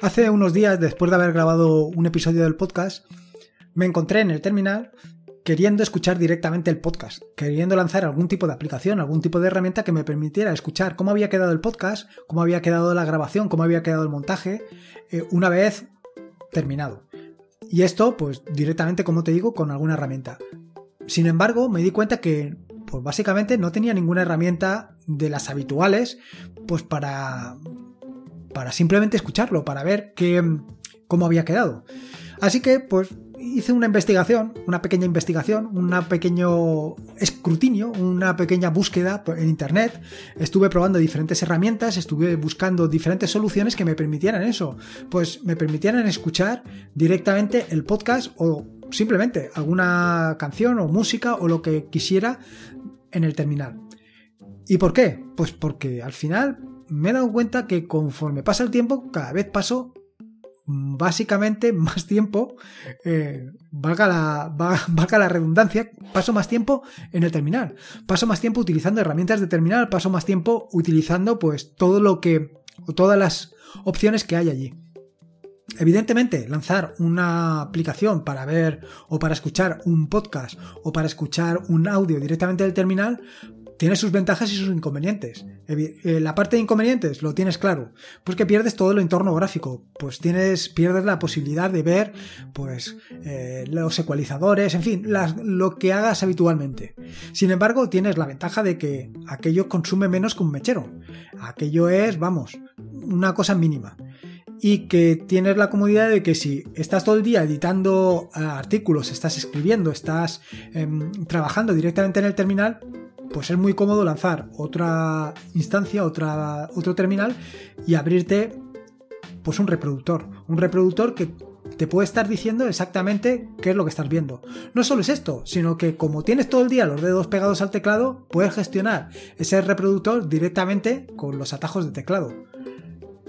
Hace unos días, después de haber grabado un episodio del podcast, me encontré en el terminal queriendo escuchar directamente el podcast, queriendo lanzar algún tipo de aplicación, algún tipo de herramienta que me permitiera escuchar cómo había quedado el podcast, cómo había quedado la grabación, cómo había quedado el montaje, eh, una vez terminado. Y esto, pues directamente, como te digo, con alguna herramienta. Sin embargo, me di cuenta que, pues básicamente no tenía ninguna herramienta de las habituales, pues para, para simplemente escucharlo, para ver qué, cómo había quedado. Así que, pues hice una investigación, una pequeña investigación, un pequeño escrutinio, una pequeña búsqueda en internet. Estuve probando diferentes herramientas, estuve buscando diferentes soluciones que me permitieran eso, pues me permitieran escuchar directamente el podcast o simplemente alguna canción o música o lo que quisiera en el terminal. ¿Y por qué? Pues porque al final me he dado cuenta que conforme pasa el tiempo, cada vez paso básicamente más tiempo, eh, valga, la, la redundancia, paso más tiempo en el terminal, paso más tiempo utilizando herramientas de terminal, paso más tiempo utilizando pues todo lo que, todas las opciones que hay allí. Evidentemente, lanzar una aplicación para ver o para escuchar un podcast o para escuchar un audio directamente del terminal, tiene sus ventajas y sus inconvenientes. Eh, la parte de inconvenientes lo tienes claro, pues que pierdes todo el entorno gráfico, pues tienes, pierdes la posibilidad de ver pues eh, los ecualizadores, en fin, lo que hagas habitualmente. Sin embargo, tienes la ventaja de que aquello consume menos que un mechero. Aquello es, vamos, una cosa mínima y que tienes la comodidad de que si estás todo el día editando eh, artículos, estás escribiendo, estás em, trabajando directamente en el terminal, pues es muy cómodo lanzar otra instancia, otra, otro terminal y abrirte pues un reproductor. Un reproductor que te puede estar diciendo exactamente qué es lo que estás viendo. No solo es esto, sino que como tienes todo el día los dedos pegados al teclado, puedes gestionar ese reproductor directamente con los atajos de teclado.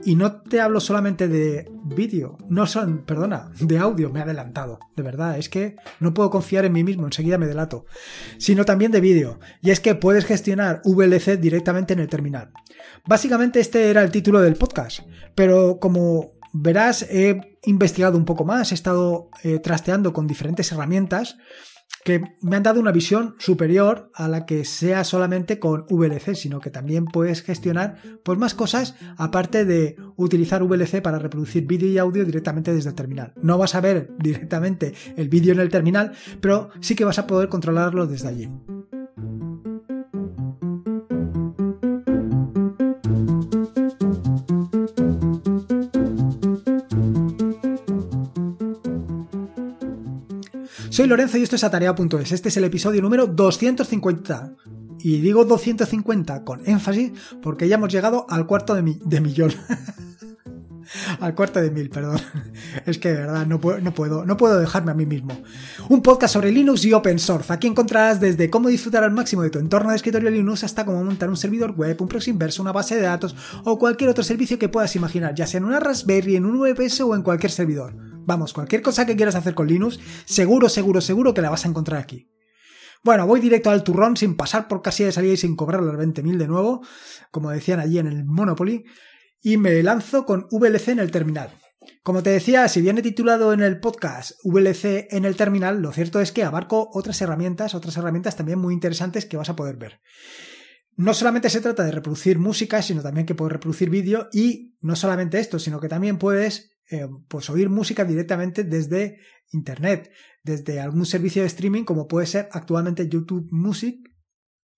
Y no te hablo solamente de vídeo, no son, perdona, de audio, me he adelantado, de verdad, es que no puedo confiar en mí mismo, enseguida me delato, sino también de vídeo, y es que puedes gestionar VLC directamente en el terminal. Básicamente este era el título del podcast, pero como verás, he investigado un poco más, he estado eh, trasteando con diferentes herramientas que me han dado una visión superior a la que sea solamente con VLC, sino que también puedes gestionar pues, más cosas aparte de utilizar VLC para reproducir vídeo y audio directamente desde el terminal. No vas a ver directamente el vídeo en el terminal, pero sí que vas a poder controlarlo desde allí. Soy Lorenzo y esto es Atarea.es. Este es el episodio número 250. Y digo 250 con énfasis porque ya hemos llegado al cuarto de, millón. al cuarto de mil, perdón. Es que de verdad no puedo, no puedo, no puedo dejarme a mí mismo. Un podcast sobre Linux y Open Source. Aquí encontrarás desde cómo disfrutar al máximo de tu entorno de escritorio Linux hasta cómo montar un servidor web, un proxy inverso, una base de datos o cualquier otro servicio que puedas imaginar, ya sea en una Raspberry, en un VPS o en cualquier servidor. Vamos, cualquier cosa que quieras hacer con Linux, seguro, seguro, seguro que la vas a encontrar aquí. Bueno, voy directo al turrón sin pasar por casilla de salida y sin cobrar los 20.000 de nuevo, como decían allí en el Monopoly, y me lanzo con VLC en el terminal. Como te decía, si bien he titulado en el podcast VLC en el terminal, lo cierto es que abarco otras herramientas, otras herramientas también muy interesantes que vas a poder ver. No solamente se trata de reproducir música, sino también que puedes reproducir vídeo y no solamente esto, sino que también puedes eh, pues oír música directamente desde internet, desde algún servicio de streaming como puede ser actualmente YouTube Music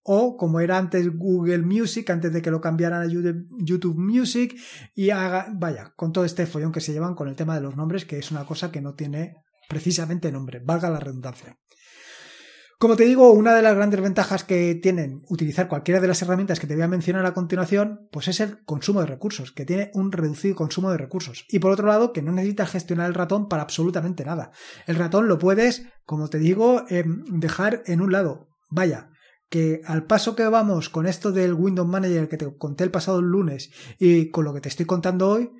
o como era antes Google Music antes de que lo cambiaran a YouTube Music y haga, vaya, con todo este follón que se llevan con el tema de los nombres, que es una cosa que no tiene precisamente nombre, valga la redundancia. Como te digo, una de las grandes ventajas que tienen utilizar cualquiera de las herramientas que te voy a mencionar a continuación, pues es el consumo de recursos, que tiene un reducido consumo de recursos. Y por otro lado, que no necesitas gestionar el ratón para absolutamente nada. El ratón lo puedes, como te digo, em, dejar en un lado. Vaya, que al paso que vamos con esto del Windows Manager que te conté el pasado lunes y con lo que te estoy contando hoy,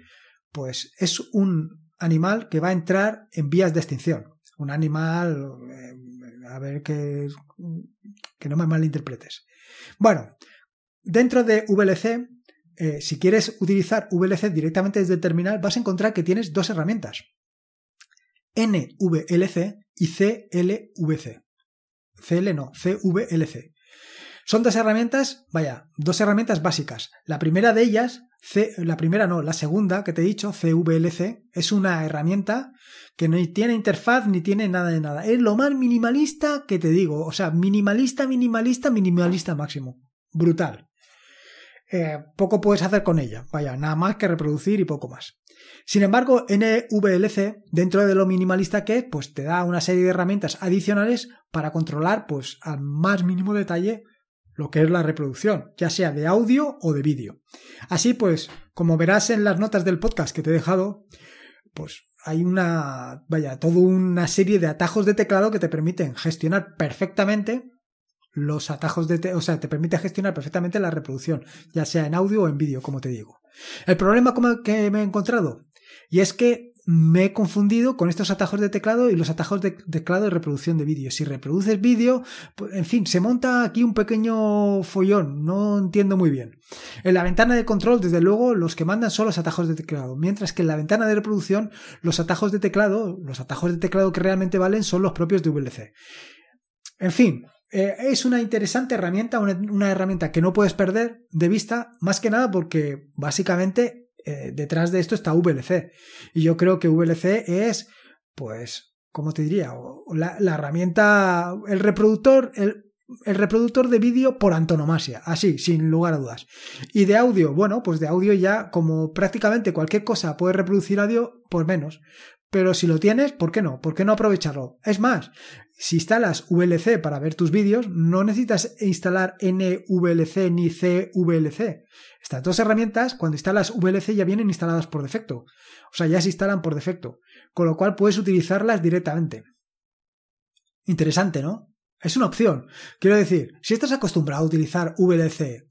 pues es un animal que va a entrar en vías de extinción. Un animal em, a ver que, que no me malinterpretes. Bueno, dentro de VLC eh, si quieres utilizar VLC directamente desde el terminal, vas a encontrar que tienes dos herramientas. NVLC y CLVC. CL no, CVLC. Son dos herramientas, vaya, dos herramientas básicas. La primera de ellas, la primera no, la segunda que te he dicho, CVLC, es una herramienta que no tiene interfaz ni tiene nada de nada. Es lo más minimalista que te digo. O sea, minimalista, minimalista, minimalista máximo. Brutal. Eh, poco puedes hacer con ella. Vaya, nada más que reproducir y poco más. Sin embargo, NVLC, dentro de lo minimalista que es, pues te da una serie de herramientas adicionales para controlar, pues, al más mínimo detalle lo que es la reproducción, ya sea de audio o de vídeo. Así pues, como verás en las notas del podcast que te he dejado, pues hay una, vaya, toda una serie de atajos de teclado que te permiten gestionar perfectamente los atajos de, o sea, te permite gestionar perfectamente la reproducción, ya sea en audio o en vídeo, como te digo. El problema que me he encontrado, y es que me he confundido con estos atajos de teclado y los atajos de teclado de reproducción de vídeo. Si reproduces vídeo, pues, en fin, se monta aquí un pequeño follón, no entiendo muy bien. En la ventana de control, desde luego, los que mandan son los atajos de teclado, mientras que en la ventana de reproducción, los atajos de teclado, los atajos de teclado que realmente valen son los propios de VLC. En fin, eh, es una interesante herramienta, una herramienta que no puedes perder de vista, más que nada porque básicamente eh, detrás de esto está VLC. Y yo creo que VLC es, pues, ¿cómo te diría? La, herramienta, el reproductor, el, el reproductor de vídeo por antonomasia, así, sin lugar a dudas. Y de audio, bueno, pues de audio ya, como prácticamente cualquier cosa puede reproducir audio, pues menos. Pero si lo tienes, ¿por qué no? ¿Por qué no aprovecharlo? Es más, si instalas VLC para ver tus vídeos, no necesitas instalar NVLC ni CVLC. Estas dos herramientas, cuando instalas VLC, ya vienen instaladas por defecto. O sea, ya se instalan por defecto. Con lo cual puedes utilizarlas directamente. Interesante, ¿no? Es una opción. Quiero decir, si estás acostumbrado a utilizar VLC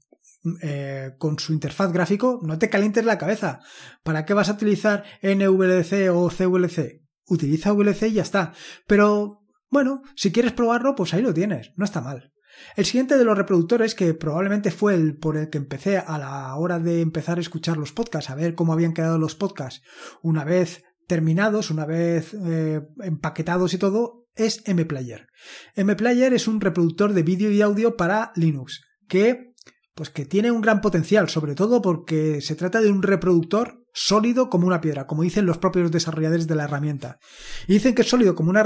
eh, con su interfaz gráfico, no te calientes la cabeza. ¿Para qué vas a utilizar NVLC o CVLC? Utiliza VLC y ya está. Pero, bueno, si quieres probarlo, pues ahí lo tienes. No está mal. El siguiente de los reproductores, que probablemente fue el por el que empecé a la hora de empezar a escuchar los podcasts, a ver cómo habían quedado los podcasts una vez terminados, una vez eh, empaquetados y todo, es MPlayer. MPlayer es un reproductor de vídeo y audio para Linux, que pues que tiene un gran potencial, sobre todo porque se trata de un reproductor sólido como una piedra, como dicen los propios desarrolladores de la herramienta. Y dicen que es sólido como una,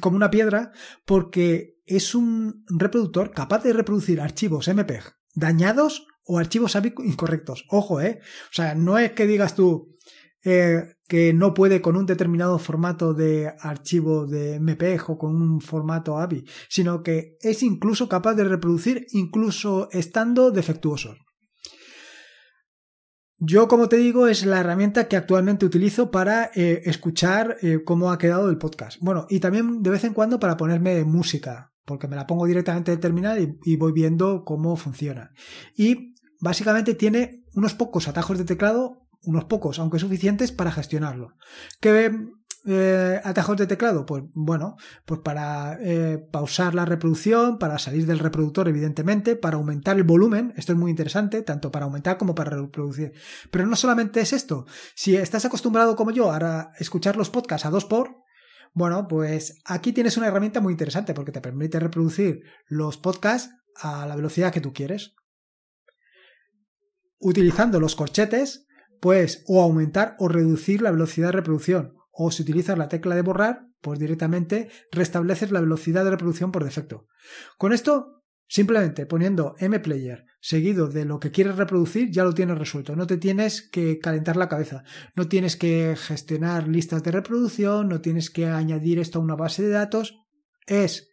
como una piedra porque es un reproductor capaz de reproducir archivos MPEG dañados o archivos incorrectos. Ojo, ¿eh? O sea, no es que digas tú eh, que no puede con un determinado formato de archivo de MPEG o con un formato AVI, sino que es incluso capaz de reproducir incluso estando defectuosos. Yo, como te digo, es la herramienta que actualmente utilizo para eh, escuchar eh, cómo ha quedado el podcast. Bueno, y también de vez en cuando para ponerme música, porque me la pongo directamente del terminal y, voy viendo cómo funciona. Y básicamente tiene unos pocos atajos de teclado, unos pocos, aunque suficientes para gestionarlo. Que eh, atajos de teclado? Pues bueno, pues para eh, pausar la reproducción, para salir del reproductor, evidentemente, para aumentar el volumen, esto es muy interesante, tanto para aumentar como para reproducir. Pero no solamente es esto, si estás acostumbrado como yo a escuchar los podcasts a dos por, bueno, pues aquí tienes una herramienta muy interesante porque te permite reproducir los podcasts a la velocidad que tú quieres. Utilizando los corchetes, pues o aumentar o reducir la velocidad de reproducción o si utilizas la tecla de borrar, pues directamente restableces la velocidad de reproducción por defecto. Con esto, simplemente poniendo mplayer seguido de lo que quieres reproducir, ya lo tienes resuelto. No te tienes que calentar la cabeza, no tienes que gestionar listas de reproducción, no tienes que añadir esto a una base de datos. Es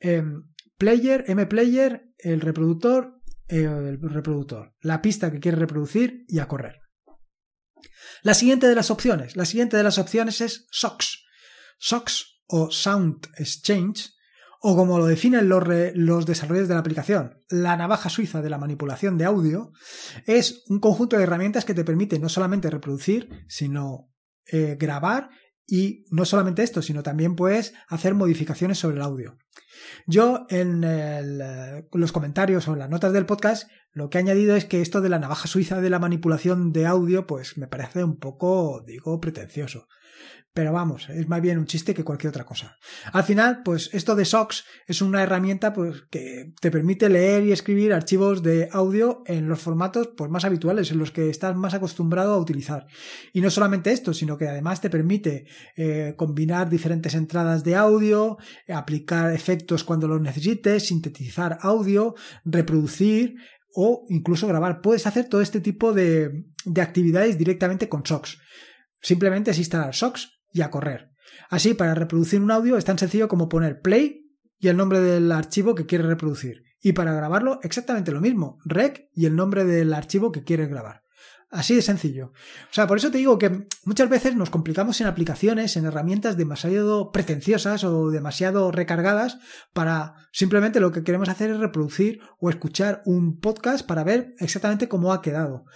em, player, mplayer, el reproductor, el reproductor, la pista que quieres reproducir y a correr. La siguiente de las opciones, la siguiente de las opciones es SOX. SOX o Sound Exchange, o como lo definen los, los, desarrolladores de la aplicación, la navaja suiza de la manipulación de audio, es un conjunto de herramientas que te permite no solamente reproducir, sino eh, grabar y no solamente esto, sino también puedes hacer modificaciones sobre el audio. Yo en los comentarios o en las notas del podcast Lo que he añadido es que esto de la navaja suiza de la manipulación de audio, pues me parece un poco, digo, pretencioso. Pero vamos, es más bien un chiste que cualquier otra cosa. Al final, pues esto de SOX es una herramienta pues, que te permite leer y escribir archivos de audio en los formatos pues, más habituales, en los que estás más acostumbrado a utilizar. Y no solamente esto, sino que además te permite eh, combinar diferentes entradas de audio, aplicar efectos cuando los necesites, sintetizar audio, reproducir, o incluso grabar. Puedes hacer todo este tipo de, de actividades directamente con SOX. Simplemente es instalar SOX y a correr. Así, para reproducir un audio es tan sencillo como poner play y el nombre del archivo que quieres reproducir. Y para grabarlo, exactamente lo mismo, rec y el nombre del archivo que quieres grabar. Así de sencillo. O sea, por eso te digo que muchas veces nos complicamos en aplicaciones, en herramientas demasiado pretenciosas o demasiado recargadas para simplemente lo que queremos hacer es reproducir o escuchar un podcast para ver exactamente cómo ha quedado.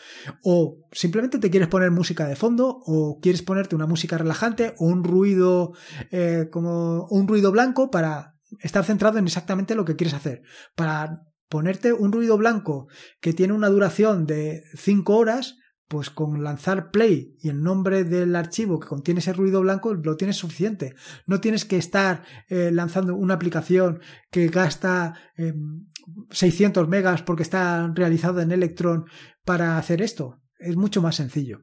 O simplemente te quieres poner música de fondo o quieres ponerte una música relajante o un ruido eh, como un ruido blanco para estar centrado en exactamente lo que quieres hacer. Para ponerte un ruido blanco que tiene una duración de 5 horas, pues con lanzar play y el nombre del archivo que contiene ese ruido blanco lo tienes suficiente. No tienes que estar eh, lanzando una aplicación que gasta 600 em, megas porque está realizado en Electron para hacer esto. Es mucho más sencillo.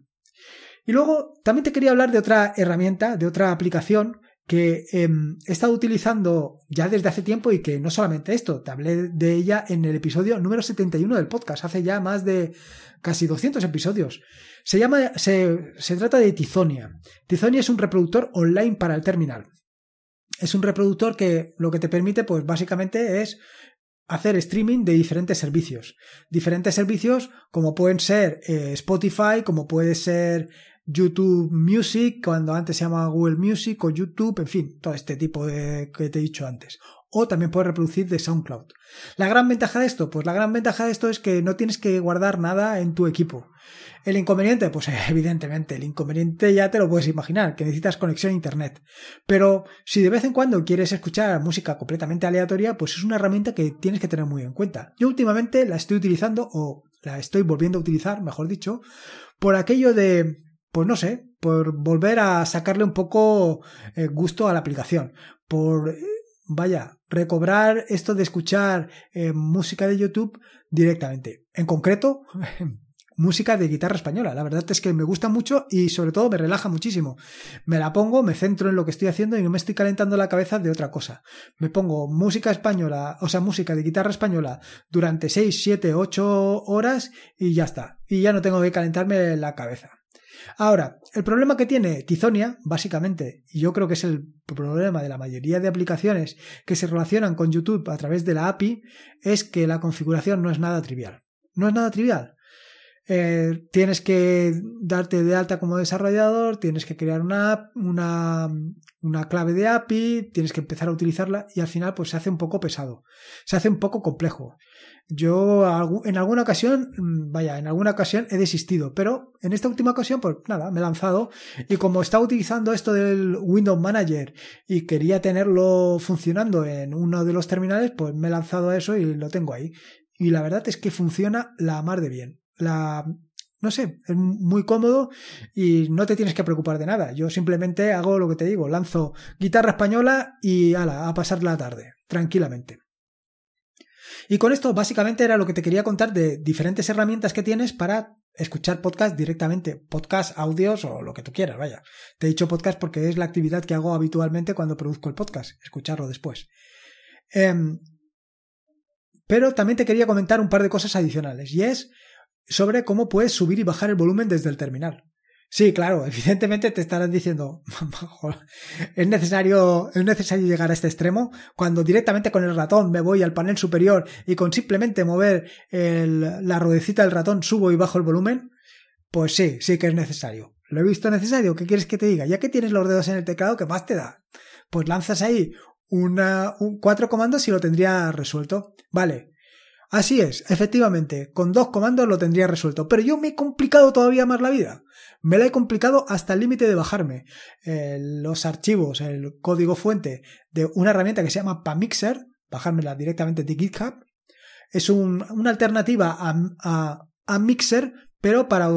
Y luego también te quería hablar de otra herramienta, de otra aplicación que em, he estado utilizando ya desde hace tiempo y que no solamente esto, te hablé de ella en el episodio número 71 del podcast, hace ya más de casi 200 episodios. Se llama, se, se trata de Tizonia. Tizonia es un reproductor online para el terminal. Es un reproductor que lo que te permite, pues básicamente es hacer streaming de diferentes servicios. Diferentes servicios como pueden ser eh, Spotify, como puede ser YouTube Music, cuando antes se llamaba Google Music o YouTube, en fin, todo este tipo de que te he dicho antes. O también puedes reproducir de SoundCloud. La gran ventaja de esto, pues la gran ventaja de esto es que no tienes que guardar nada en tu equipo. El inconveniente, pues evidentemente, el inconveniente ya te lo puedes imaginar, que necesitas conexión a Internet. Pero si de vez en cuando quieres escuchar música completamente aleatoria, pues es una herramienta que tienes que tener muy en cuenta. Yo últimamente la estoy utilizando, o la estoy volviendo a utilizar, mejor dicho, por aquello de pues no sé, por volver a sacarle un poco eh, gusto a la aplicación, por, vaya, recobrar esto de escuchar eh, música de YouTube directamente. En concreto, música de guitarra española. La verdad es que me gusta mucho y sobre todo me relaja muchísimo. Me la pongo, me centro en lo que estoy haciendo y no me estoy calentando la cabeza de otra cosa. Me pongo música española, o sea, música de guitarra española durante 6, 7, 8 horas y ya está. Y ya no tengo que calentarme la cabeza. Ahora, el problema que tiene Tizonia, básicamente, y yo creo que es el problema de la mayoría de aplicaciones que se relacionan con YouTube a través de la API, es que la configuración no es nada trivial. No es nada trivial. Eh, tienes que darte de alta como desarrollador, tienes que crear una app, una, una clave de API, tienes que empezar a utilizarla y al final pues se hace un poco pesado, se hace un poco complejo. Yo en alguna ocasión, mm, vaya, en alguna ocasión he desistido, pero en esta última ocasión, pues nada, me he lanzado y como estaba utilizando esto del Windows Manager y quería tenerlo funcionando en uno de los terminales, pues me he lanzado a eso y lo tengo ahí. Y la verdad es que funciona la mar de bien. La, no sé, es muy cómodo y no te tienes que preocupar de nada. Yo simplemente hago lo que te digo, lanzo guitarra española y ala, a pasar la tarde, tranquilamente. Y con esto básicamente era lo que te quería contar de diferentes herramientas que tienes para escuchar podcast directamente, podcast, audios o lo que tú quieras, vaya. Te he dicho podcast porque es la actividad que hago habitualmente cuando produzco el podcast, escucharlo después. Em, pero también te quería comentar un par de cosas adicionales y es sobre cómo puedes subir y bajar el volumen desde el terminal. Sí, claro, evidentemente te estarán diciendo, es necesario, es necesario llegar a este extremo, cuando directamente con el ratón me voy al panel superior y con simplemente mover la ruedecita del ratón subo y bajo el volumen, pues sí, sí que es necesario. Lo he visto necesario, ¿qué quieres que te diga? Ya que tienes los dedos en el teclado, ¿qué más te da? Pues lanzas ahí una, cuatro comandos y lo tendría resuelto. Vale, Así es, efectivamente, con dos comandos lo tendría resuelto, pero yo me he complicado todavía más la vida. Me la he complicado hasta el límite de bajarme eh, los archivos, el código fuente de una herramienta que se llama Pamixer, bajármela directamente de GitHub, Es una alternativa a, a Mixer, pero para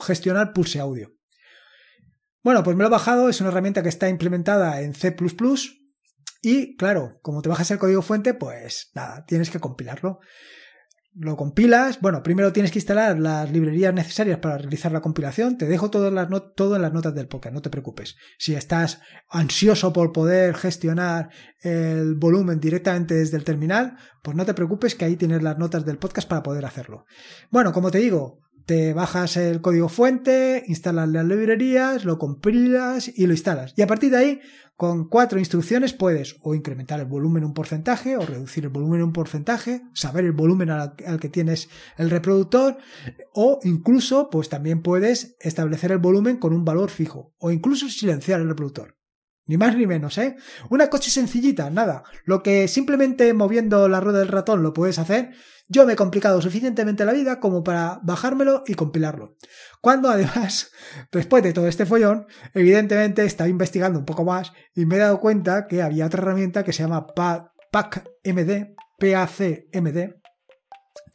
gestionar Pulse Audio. Bueno, pues me lo he bajado, es una herramienta que está implementada en C ⁇ y claro, como te bajas el código fuente, pues nada, tienes que compilarlo. Lo compilas, bueno, primero tienes que instalar las librerías necesarias para realizar la compilación. Te dejo todo en las, todo en las notas del podcast, no te preocupes. Si estás ansioso por poder gestionar el volumen directamente desde el terminal, pues no te preocupes que ahí tienes las notas del podcast para poder hacerlo. Bueno, como te digo, te bajas el código fuente, instalas las librerías, lo compilas y lo instalas. Y a partir de ahí, con cuatro instrucciones puedes o incrementar el volumen un porcentaje o reducir el volumen un porcentaje, saber el volumen al, que tienes el reproductor o incluso pues también puedes establecer el volumen con un valor fijo o incluso silenciar el reproductor. Ni más ni menos, ¿eh? Una cosa sencillita, nada. Lo que simplemente moviendo la rueda del ratón lo puedes hacer, yo me he complicado suficientemente la vida como para bajármelo y compilarlo. Cuando además, después de todo este follón, evidentemente estaba investigando un poco más y me he dado cuenta que había otra herramienta que se llama PACMD, PACMD,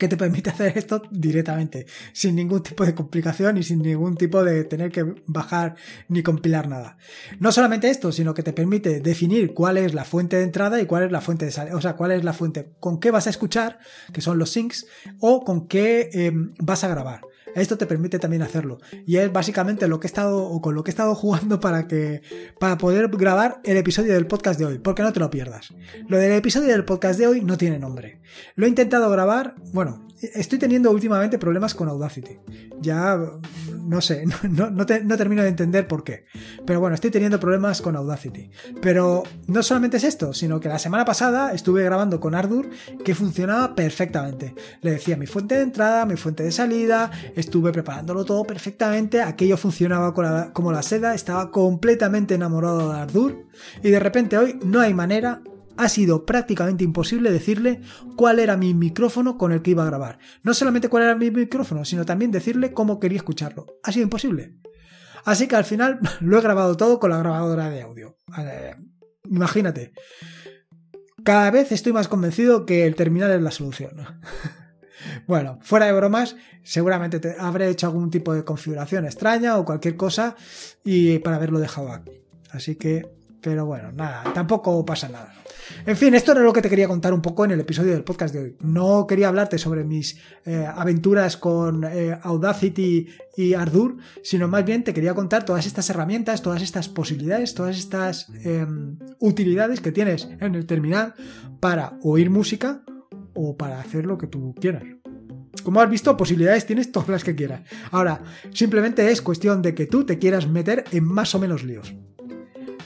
que te permite hacer esto directamente, sin ningún tipo de complicación y sin ningún tipo de tener que bajar ni compilar nada. No solamente esto, sino que te permite definir cuál es la fuente de entrada y cuál es la fuente de salida, o sea, cuál es la fuente con qué vas a escuchar, que son los syncs, o con qué em, vas a grabar. Esto te permite también hacerlo. Y es básicamente lo que he estado, o con lo que he estado jugando para que, para poder grabar el episodio del podcast de hoy, porque no te lo pierdas. Lo del episodio del podcast de hoy no tiene nombre. Lo he intentado grabar, bueno, estoy teniendo últimamente problemas con Audacity. Ya, no sé, no, no, termino de entender por qué. Pero bueno, estoy teniendo problemas con Audacity. Pero no solamente es esto, sino que la semana pasada estuve grabando con Ardur que funcionaba perfectamente. Le decía mi fuente de entrada, mi fuente de salida, estuve preparándolo todo perfectamente, aquello funcionaba como la seda, estaba completamente enamorado de Ardur y de repente hoy no hay manera ha sido prácticamente imposible decirle cuál era mi micrófono con el que iba a grabar. No solamente cuál era mi micrófono, sino también decirle cómo quería escucharlo. Ha sido imposible. Así que al final lo he grabado todo con la grabadora de audio. Imagínate. Cada vez estoy más convencido que el terminal es la solución. Bueno, fuera de bromas, seguramente te habré hecho algún tipo de configuración extraña o cualquier cosa y para haberlo dejado aquí. Así que, pero bueno, nada, tampoco pasa nada. En fin, esto era lo que te quería contar un poco en el episodio del podcast de hoy. No quería hablarte sobre mis eh, aventuras con eh, Audacity y Ardour, sino más bien te quería contar todas estas herramientas, todas estas posibilidades, todas estas em, utilidades que tienes en el terminal para oír música o para hacer lo que tú quieras. Como has visto, posibilidades tienes todas las que quieras. Ahora, simplemente es cuestión de que tú te quieras meter en más o menos líos.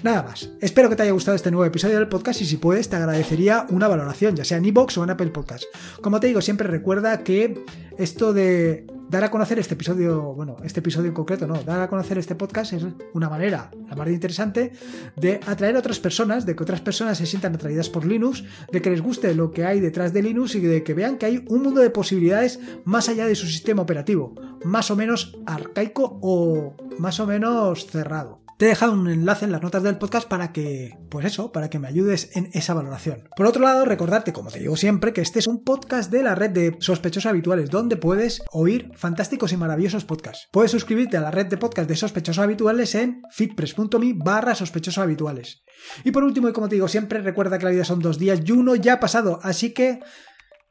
Nada más. Espero que te haya gustado este nuevo episodio del podcast y si puedes te agradecería una valoración, ya sea en iBox o en Apple Podcast. Como te digo, siempre recuerda que esto de dar a conocer este episodio, bueno, este episodio en concreto, no, dar a conocer este podcast es una manera, la más interesante, de atraer a otras personas, de que otras personas se sientan atraídas por Linux, de que les guste lo que hay detrás de Linux y de que vean que hay un mundo de posibilidades más allá de su sistema operativo, más o menos arcaico o más o menos cerrado. Te he dejado un enlace en las notas del podcast para que, pues eso, para que me ayudes en esa valoración. Por otro lado, recordarte, como te digo siempre, que este es un podcast de la red de sospechosos habituales, donde puedes oír fantásticos y maravillosos podcasts. Puedes suscribirte a la red de podcast de sospechosos habituales en fitpress.me barra sospechosos habituales. Y por último, y como te digo siempre, recuerda que la vida son dos días y uno ya ha pasado, así que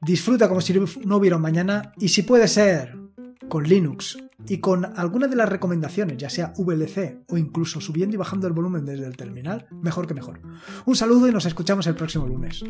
disfruta como si no hubiera un mañana y si puede ser con Linux y con alguna de las recomendaciones, ya sea VLC o incluso subiendo y bajando el volumen desde el terminal, mejor que mejor. Un saludo y nos escuchamos el próximo lunes.